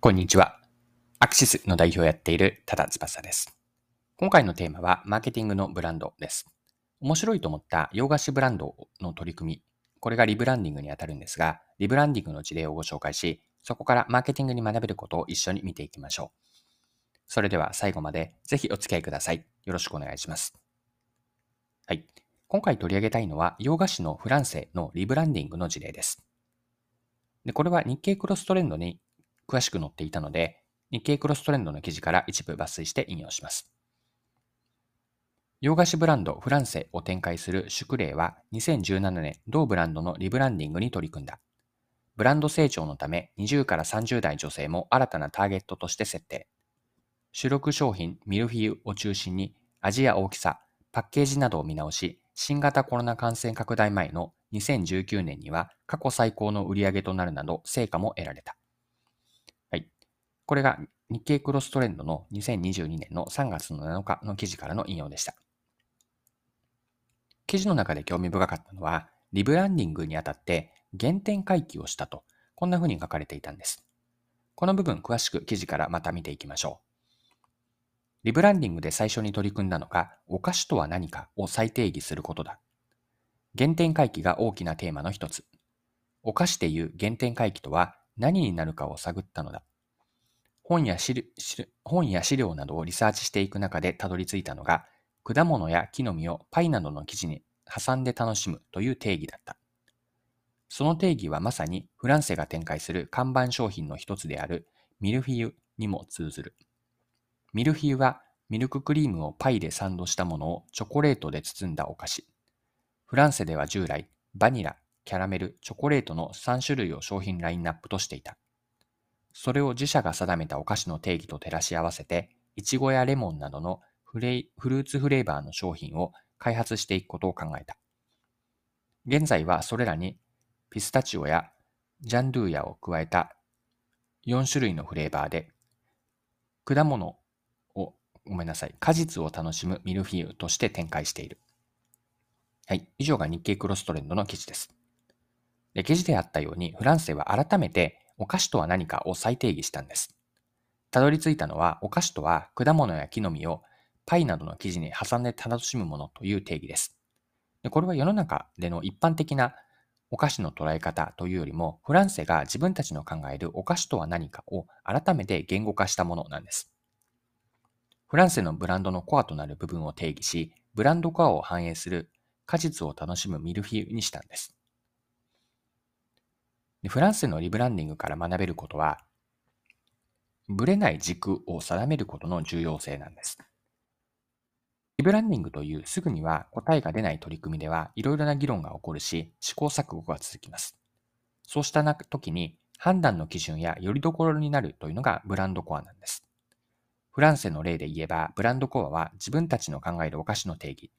こんにちは。アクシスの代表をやっている多田翼です。今回のテーマはマーケティングのブランドです。面白いと思った洋菓子ブランドの取り組み、これがリブランディングにあたるんですが、リブランディングの事例をご紹介し、そこからマーケティングに学べることを一緒に見ていきましょう。それでは最後までぜひお付き合いください。よろしくお願いします。はい。今回取り上げたいのは洋菓子のフランセのリブランディングの事例です。でこれは日経クロストレンドに詳しく載っていたので、日経クロストレンドの記事から一部抜粋して引用します。洋菓子ブランドフランセを展開するシュクレイは2017年同ブランドのリブランディングに取り組んだ。ブランド成長のため20から30代女性も新たなターゲットとして設定。主力商品ミルフィーユを中心に味や大きさ、パッケージなどを見直し、新型コロナ感染拡大前の2019年には過去最高の売り上げとなるなど成果も得られた。これが日経クロストレンドの2022年の3月の7日の記事からの引用でした。記事の中で興味深かったのは、リブランディングにあたって原点回帰をしたと、こんな風に書かれていたんです。この部分詳しく記事からまた見ていきましょう。リブランディングで最初に取り組んだのが、お菓子とは何かを再定義することだ。原点回帰が大きなテーマの一つ。お菓子でいう原点回帰とは何になるかを探ったのだ。本や資本や資料などをリサーチしていく中でたどり着いたのが、果物や木の実をパイなどの生地に挟んで楽しむという定義だった。その定義はまさにフランセが展開する看板商品の一つであるミルフィーユにも通ずる。ミルフィーユはミルククリームをパイでサンドしたものをチョコレートで包んだお菓子。フランセでは従来、バニラ、キャラメル、チョコレートの3種類を商品ラインナップとしていた。それを自社が定めたお菓子の定義と照らし合わせて、いちごやレモンなどのフレフルーツフレーバーの商品を開発していくことを考えた。現在はそれらにピスタチオやジャンドゥーヤを加えた4種類のフレーバーで、果物を、ごめんなさい、果実を楽しむミルフィーユとして展開している。はい。以上が日経クロストレンドの記事です。で記事であったように、フランスでは改めてお菓子とは何かを再定義したんです。たどり着いたのは、お菓子とは果物や木の実をパイなどの生地に挟んで楽しむものという定義です。でこれは世の中での一般的なお菓子の捉え方というよりも、フランセが自分たちの考えるお菓子とは何かを改めて言語化したものなんです。フランセのブランドのコアとなる部分を定義し、ブランドコアを反映する果実を楽しむミルフィーユにしたんです。フランスのリブランディングから学べることは、ぶれない軸を定めることの重要性なんです。リブランディングというすぐには答えが出ない取り組みではいろいろな議論が起こるし、試行錯誤が続きます。そうした時に判断の基準やよりどころになるというのがブランドコアなんです。フランセの例で言えば、ブランドコアは自分たちの考えるお菓子の定義、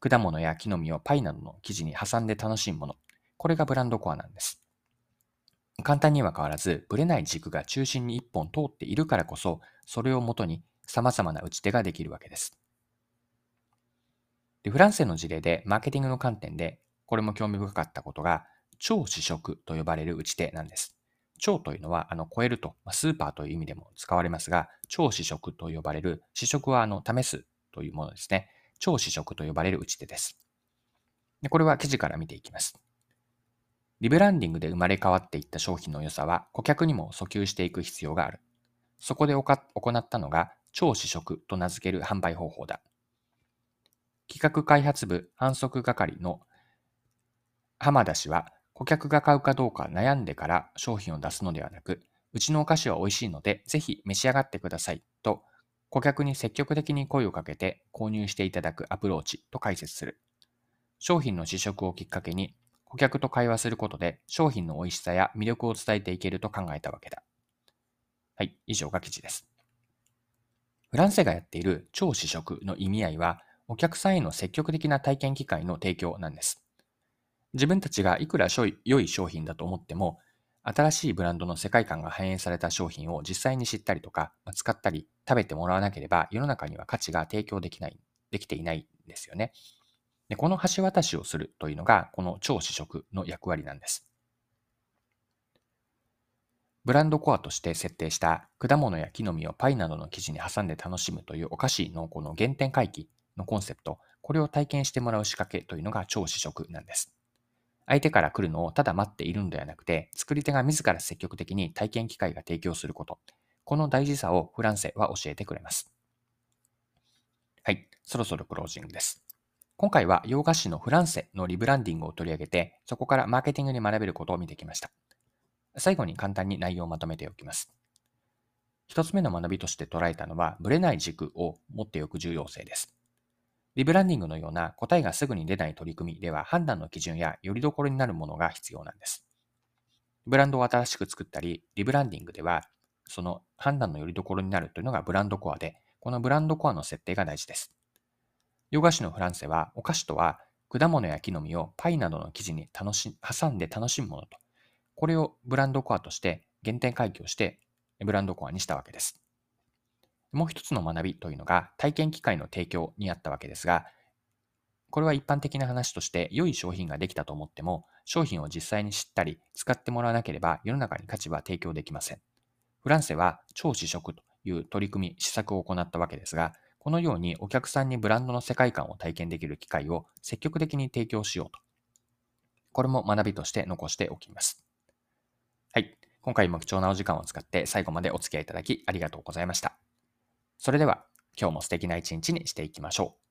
果物や木の実をパイなどの生地に挟んで楽しむもの、これがブランドコアなんです。簡単には変わらず、ぶれない軸が中心に一本通っているからこそ、それをもとに様々な打ち手ができるわけです。でフランスの事例でマーケティングの観点で、これも興味深かったことが、超試食と呼ばれる打ち手なんです。超というのは、あの、超えると、まスーパーという意味でも使われますが、超試食と呼ばれる、試食はあの、試すというものですね。超試食と呼ばれる打ち手です。でこれは記事から見ていきます。リブランディングで生まれ変わっていった商品の良さは顧客にも訴求していく必要がある。そこで行ったのが超試食と名付ける販売方法だ。企画開発部反則係の浜田氏は顧客が買うかどうか悩んでから商品を出すのではなく、うちのお菓子は美味しいのでぜひ召し上がってくださいと顧客に積極的に声をかけて購入していただくアプローチと解説する。商品の試食をきっかけに顧客と会話することで商品の美味しさや魅力を伝えていけると考えたわけだ。はい、以上が記事です。フランセがやっている超試食の意味合いは、お客さんへの積極的な体験機会の提供なんです。自分たちがいくら良い商品だと思っても、新しいブランドの世界観が反映された商品を実際に知ったりとか、使ったり、食べてもらわなければ世の中には価値が提供できない、できていないんですよね。でこの橋渡しをするというのが、この超試食の役割なんです。ブランドコアとして設定した果物や木の実をパイなどの生地に挟んで楽しむというお菓子のこの原点回帰のコンセプト、これを体験してもらう仕掛けというのが超試食なんです。相手から来るのをただ待っているのではなくて、作り手が自ら積極的に体験機会が提供すること。この大事さをフランセは教えてくれます。はい、そろそろクロージングです。今回は洋菓子のフランセのリブランディングを取り上げて、そこからマーケティングに学べることを見てきました。最後に簡単に内容をまとめておきます。一つ目の学びとして捉えたのは、ブレない軸を持っておく重要性です。リブランディングのような答えがすぐに出ない取り組みでは判断の基準やよりどころになるものが必要なんです。ブランドを新しく作ったり、リブランディングでは、その判断のよりどころになるというのがブランドコアで、このブランドコアの設定が大事です。洋菓子のフランセは、お菓子とは果物や木の実をパイなどの生地に楽し挟んで楽しむものと、これをブランドコアとして原点回帰をしてブランドコアにしたわけです。もう一つの学びというのが体験機会の提供にあったわけですが、これは一般的な話として良い商品ができたと思っても商品を実際に知ったり使ってもらわなければ世の中に価値は提供できません。フランセは超試食という取り組み、施策を行ったわけですが、このようにお客さんにブランドの世界観を体験できる機会を積極的に提供しようと。これも学びとして残しておきます。はい。今回も貴重なお時間を使って最後までお付き合いいただきありがとうございました。それでは今日も素敵な一日にしていきましょう。